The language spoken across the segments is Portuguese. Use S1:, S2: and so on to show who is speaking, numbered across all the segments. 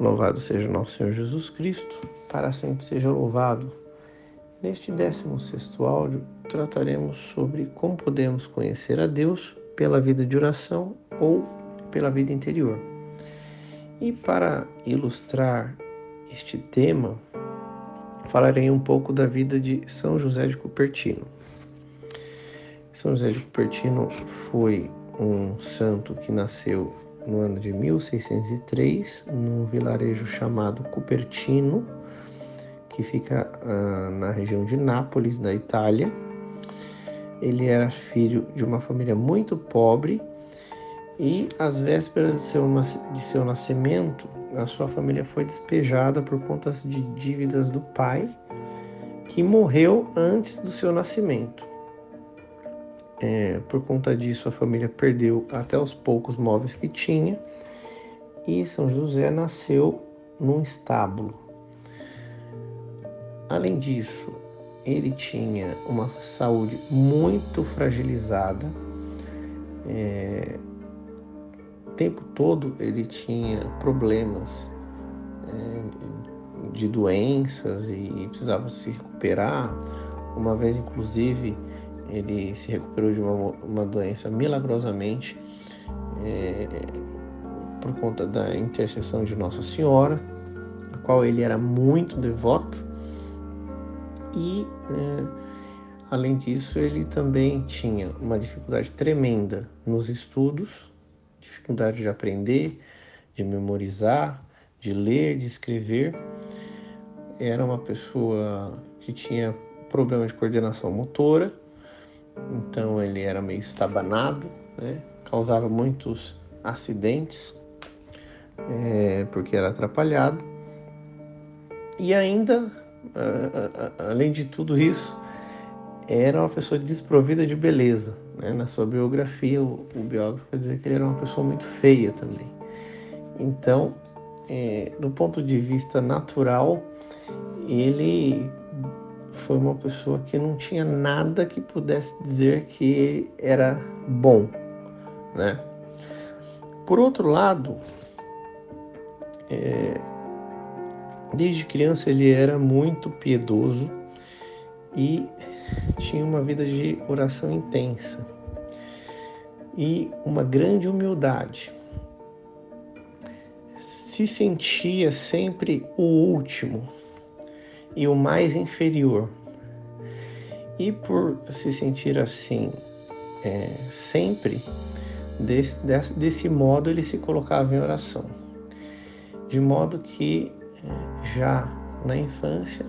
S1: Louvado seja nosso Senhor Jesus Cristo, para sempre seja louvado. Neste 16 áudio, trataremos sobre como podemos conhecer a Deus pela vida de oração ou pela vida interior. E para ilustrar este tema, falarei um pouco da vida de São José de Cupertino. São José de Cupertino foi um santo que nasceu no ano de 1603, num vilarejo chamado Cupertino, que fica uh, na região de Nápoles, na Itália. Ele era filho de uma família muito pobre e, às vésperas de seu, de seu nascimento, a sua família foi despejada por conta de dívidas do pai, que morreu antes do seu nascimento. É, por conta disso, a família perdeu até os poucos móveis que tinha e São José nasceu num estábulo. Além disso, ele tinha uma saúde muito fragilizada. É, o tempo todo ele tinha problemas é, de doenças e precisava se recuperar. Uma vez, inclusive, ele se recuperou de uma, uma doença milagrosamente é, por conta da intercessão de Nossa Senhora, a qual ele era muito devoto. E, é, além disso, ele também tinha uma dificuldade tremenda nos estudos, dificuldade de aprender, de memorizar, de ler, de escrever. Era uma pessoa que tinha problema de coordenação motora então ele era meio estabanado, né? causava muitos acidentes, é, porque era atrapalhado. E ainda, além de tudo isso, era uma pessoa desprovida de beleza. Né? Na sua biografia, o, o biógrafo vai dizer que ele era uma pessoa muito feia também. Então, é, do ponto de vista natural, ele foi uma pessoa que não tinha nada que pudesse dizer que era bom, né? Por outro lado, é, desde criança ele era muito piedoso e tinha uma vida de oração intensa e uma grande humildade. Se sentia sempre o último, e o mais inferior. E por se sentir assim é, sempre, desse, desse, desse, modo ele se colocava em oração. De modo que é, já na infância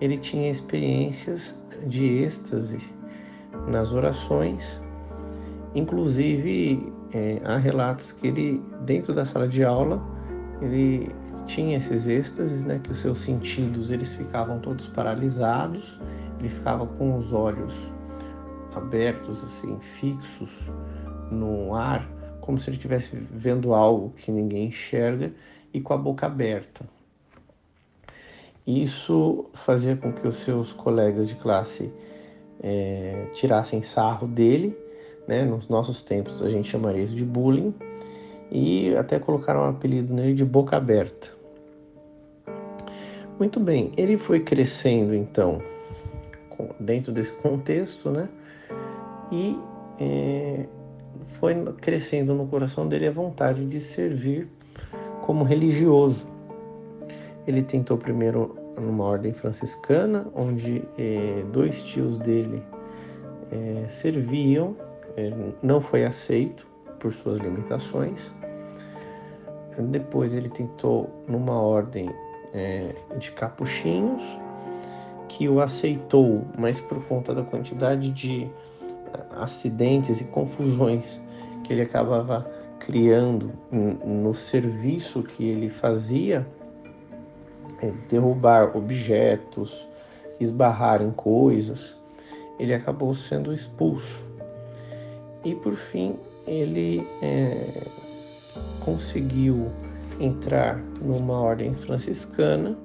S1: ele tinha experiências de êxtase nas orações, inclusive é, há relatos que ele, dentro da sala de aula, ele tinha esses êxtases, né, que os seus sentidos eles ficavam todos paralisados, ele ficava com os olhos abertos assim, fixos no ar, como se ele estivesse vendo algo que ninguém enxerga e com a boca aberta. Isso fazia com que os seus colegas de classe é, tirassem sarro dele, né? Nos nossos tempos a gente chamaria isso de bullying e até colocaram um apelido nele de boca aberta. Muito bem, ele foi crescendo então dentro desse contexto, né? E é, foi crescendo no coração dele a vontade de servir como religioso. Ele tentou primeiro numa ordem franciscana, onde é, dois tios dele é, serviam, é, não foi aceito por suas limitações. Depois ele tentou numa ordem é, de capuchinhos que o aceitou, mas por conta da quantidade de acidentes e confusões que ele acabava criando no serviço que ele fazia, é, derrubar objetos, esbarrar em coisas, ele acabou sendo expulso. E por fim ele é, conseguiu entrar numa ordem franciscana,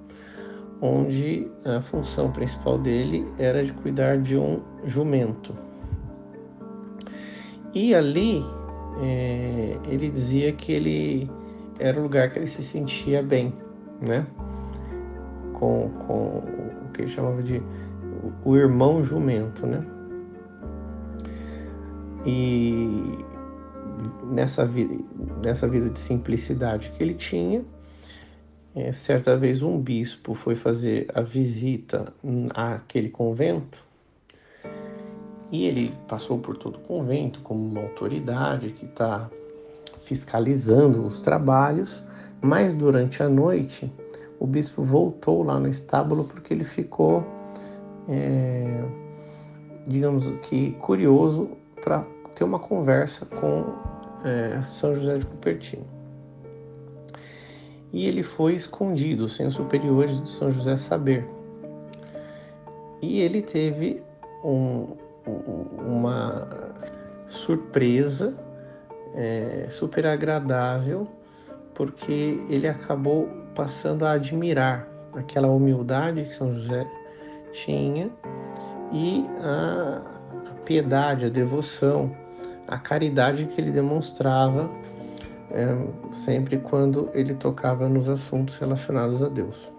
S1: onde a função principal dele era de cuidar de um jumento. E ali é, ele dizia que ele era o lugar que ele se sentia bem, né? Com, com o que ele chamava de o irmão jumento, né? E nessa vida, nessa vida de simplicidade que ele tinha, é, certa vez um bispo foi fazer a visita àquele convento e ele passou por todo o convento como uma autoridade que está fiscalizando os trabalhos, mas durante a noite o bispo voltou lá no estábulo porque ele ficou, é, digamos que, curioso para ter uma conversa com é, São José de Cupertino. E ele foi escondido, sem os superiores de São José saber. E ele teve um, uma surpresa é, super agradável, porque ele acabou passando a admirar aquela humildade que São José tinha e a, a piedade, a devoção, a caridade que ele demonstrava é, sempre quando ele tocava nos assuntos relacionados a Deus.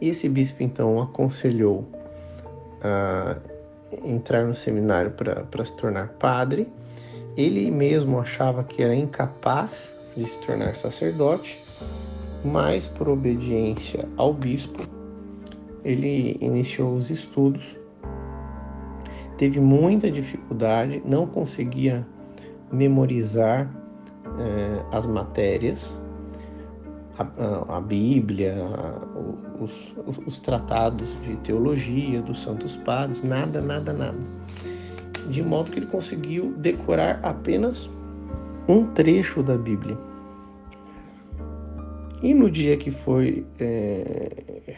S1: E esse bispo então aconselhou a entrar no seminário para se tornar padre. Ele mesmo achava que era incapaz de se tornar sacerdote, mas por obediência ao bispo, ele iniciou os estudos. Teve muita dificuldade, não conseguia memorizar eh, as matérias, a, a Bíblia, os, os, os, tratados de teologia dos santos padres, nada, nada, nada. De modo que ele conseguiu decorar apenas um trecho da Bíblia. E no dia que foi é,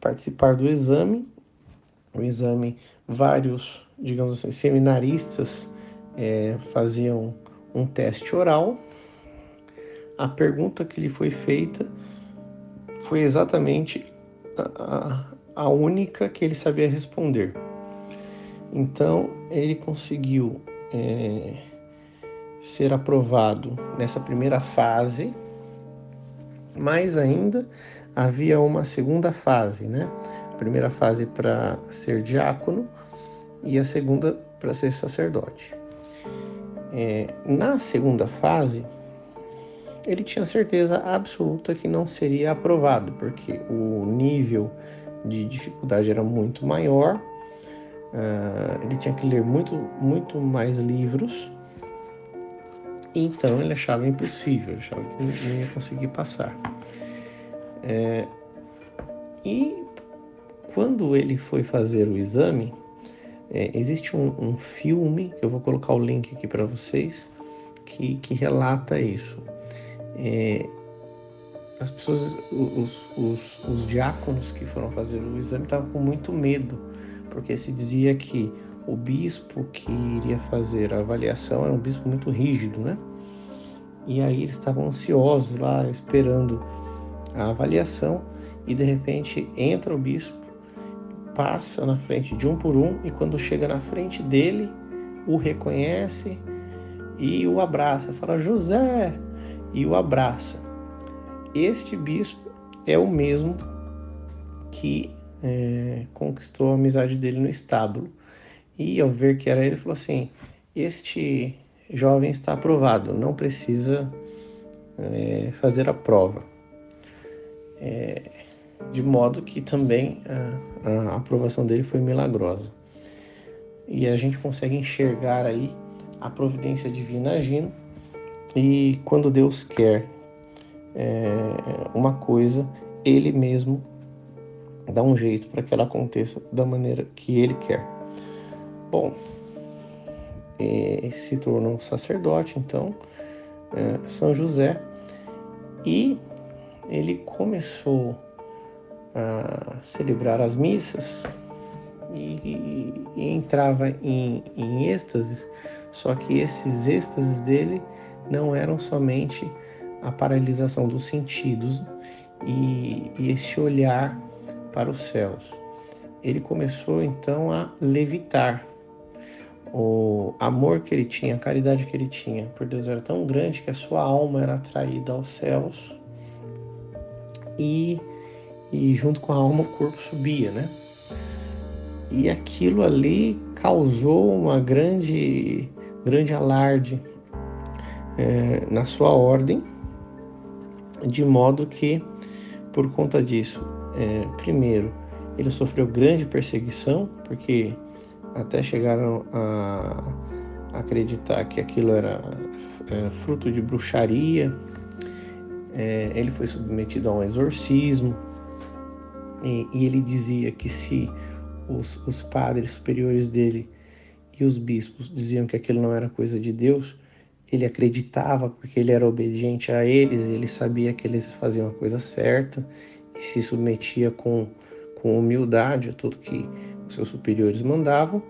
S1: participar do exame, o exame, vários, digamos assim, seminaristas é, faziam um teste oral a pergunta que lhe foi feita foi exatamente a, a única que ele sabia responder. Então ele conseguiu é, ser aprovado nessa primeira fase, mas ainda havia uma segunda fase, né? A primeira fase para ser diácono e a segunda para ser sacerdote. É, na segunda fase, ele tinha certeza absoluta que não seria aprovado, porque o nível de dificuldade era muito maior, uh, ele tinha que ler muito, muito mais livros, então ele achava impossível, achava que não ia conseguir passar. É, e quando ele foi fazer o exame, é, existe um, um, filme, que eu vou colocar o link aqui para vocês, que, que relata isso é, as pessoas, os, os, os diáconos que foram fazer o exame estavam com muito medo, porque se dizia que o bispo que iria fazer a avaliação era um bispo muito rígido, né? E aí eles estavam ansiosos lá, esperando a avaliação, e de repente entra o bispo, passa na frente de um por um, e quando chega na frente dele, o reconhece e o abraça, fala: José, e o abraça. Este bispo é o mesmo que é, conquistou a amizade dele no estábulo. E ao ver que era ele, falou assim: Este jovem está aprovado, não precisa é, fazer a prova. É, de modo que também a, a aprovação dele foi milagrosa. E a gente consegue enxergar aí a providência divina agindo e quando Deus quer é, uma coisa, Ele mesmo dá um jeito para que ela aconteça da maneira que Ele quer. Bom, se tornou sacerdote, então, é, São José, e ele começou a celebrar as missas e, e, entrava em, em êxtases, só que esses êxtases dele não eram somente a paralisação dos sentidos e, e esse olhar para os céus. Ele começou então a levitar. o amor que ele tinha, a caridade que ele tinha por Deus era tão grande que a sua alma era atraída aos céus e, e junto com a alma o corpo subia, né? E aquilo ali causou uma grande, grande alarde é, na sua ordem, de modo que, por conta disso, é, primeiro, ele sofreu grande perseguição, porque até chegaram a acreditar que aquilo era, era fruto de bruxaria. É, ele foi submetido a um exorcismo e, ele dizia que se os, os padres superiores dele e os bispos diziam que aquilo não era coisa de Deus, ele acreditava porque ele era obediente a eles, ele sabia que eles faziam a coisa certa e se submetia com, com humildade a tudo que os seus superiores mandavam.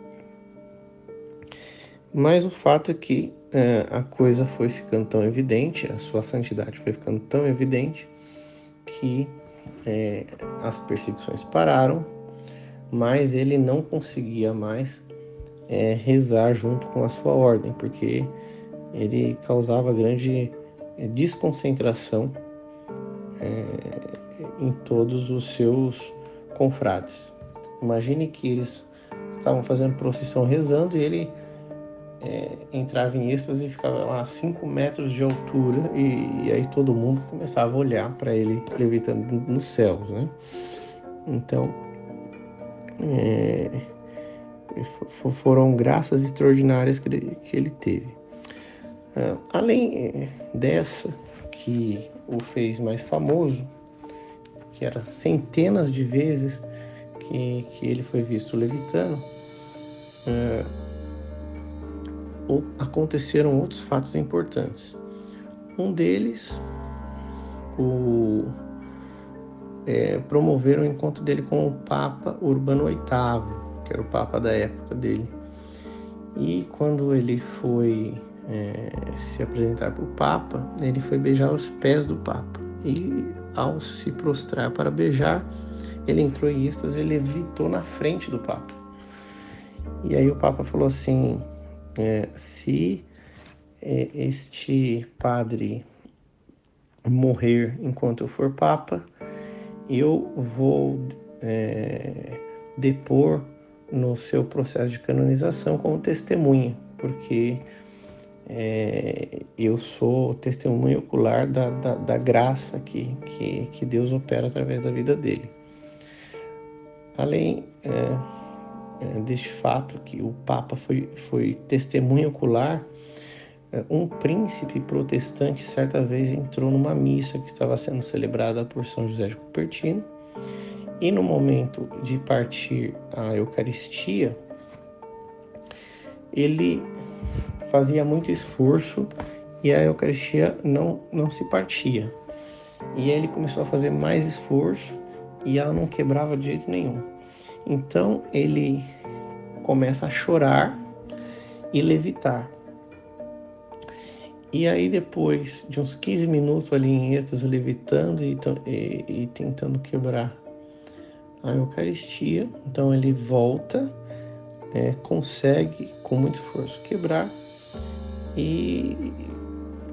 S1: Mas o fato é que é, a coisa foi ficando tão evidente, a sua santidade foi ficando tão evidente, que é, as perseguições pararam, mas ele não conseguia mais é, rezar junto com a sua ordem, porque ele causava grande é, desconcentração é, em todos os seus confrades. Imagine que eles estavam fazendo procissão rezando e ele é, entrava em êxtase e ficava lá a 5 metros de altura e, e, aí todo mundo começava a olhar para ele levitando nos céus, né? Então, é, foram graças extraordinárias que ele, que ele teve. É, além dessa, que o fez mais famoso, que era centenas de vezes que, que ele foi visto levitando, é, aconteceram outros fatos importantes. Um deles, o é, promoveram o encontro dele com o Papa Urbano VIII, que era o Papa da época dele. E quando ele foi é, se apresentar para o Papa, ele foi beijar os pés do Papa. E ao se prostrar para beijar, ele entrou em êxtase e levitou na frente do Papa. E aí o Papa falou assim: é, se é, este padre morrer enquanto eu for Papa, eu vou é, depor no seu processo de canonização como testemunha, porque é, eu sou testemunha ocular da, da, da graça que, que, que, Deus opera através da vida dele. Além é, deste fato que o Papa foi, foi testemunha ocular, é, um príncipe protestante certa vez entrou numa missa que estava sendo celebrada por São José de Cupertino e no momento de partir a Eucaristia, ele fazia muito esforço e a Eucaristia não, não se partia. E aí ele começou a fazer mais esforço e ela não quebrava de jeito nenhum. Então ele começa a chorar e levitar. E aí depois de uns 15 minutos ali em êxtase, levitando e, e, e tentando quebrar a Eucaristia, então ele volta, é, consegue com muito esforço quebrar e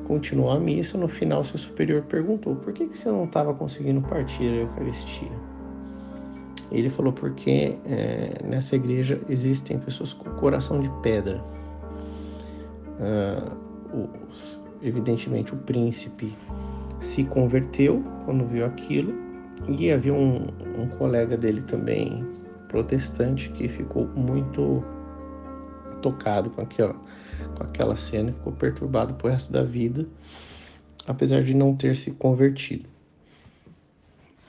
S1: continuou a missa. No final, seu superior perguntou: por que, que você não estava conseguindo partir a Eucaristia? Ele falou: porque é, nessa igreja existem pessoas com coração de pedra. Uh, evidentemente, o príncipe se converteu quando viu aquilo, e havia um, um colega dele também, protestante, que ficou muito tocado com aquela, com aquela cena ficou perturbado pro resto da vida, apesar de não ter se convertido.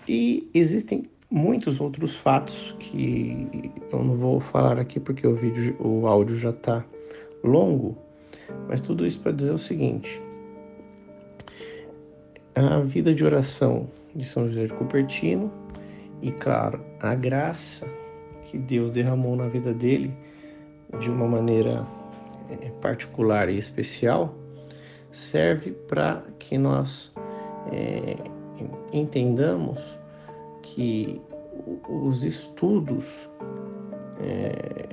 S1: E existem muitos outros fatos que eu não vou falar aqui porque o vídeo, o áudio já está longo, mas tudo isso para dizer o seguinte: a vida de oração de São José de Cupertino e, claro, a graça que Deus derramou na vida dele de uma maneira é, particular e especial serve para que nós é, entendamos que os estudos é,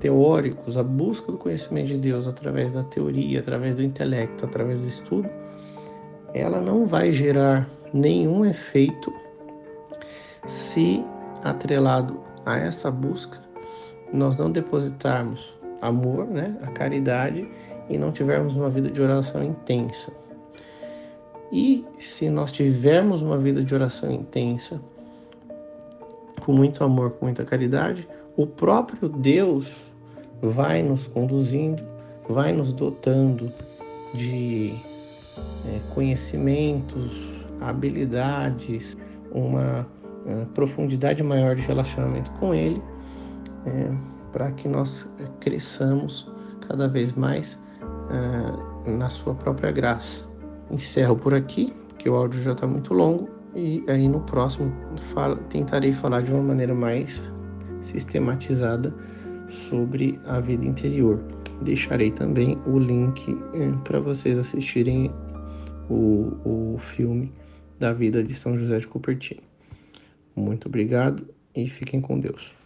S1: teóricos, a busca do conhecimento de Deus através da teoria, através do intelecto, através do estudo, ela não vai gerar nenhum efeito se atrelado a essa busca nós não depositarmos amor, né, a caridade e não tivermos uma vida de oração intensa. E se nós tivermos uma vida de oração intensa, com muito amor, com muita caridade, o próprio Deus vai nos conduzindo, vai nos dotando de é, conhecimentos, habilidades, uma é, profundidade maior de relacionamento com Ele, é, para que nós cresçamos cada vez mais é, na Sua própria graça. Encerro por aqui, porque o áudio já está muito longo, e aí no próximo tentarei falar de uma maneira mais sistematizada sobre a vida interior. Deixarei também o link é, para vocês assistirem o, o filme da vida de São José de Cupertino. Muito obrigado e fiquem com Deus.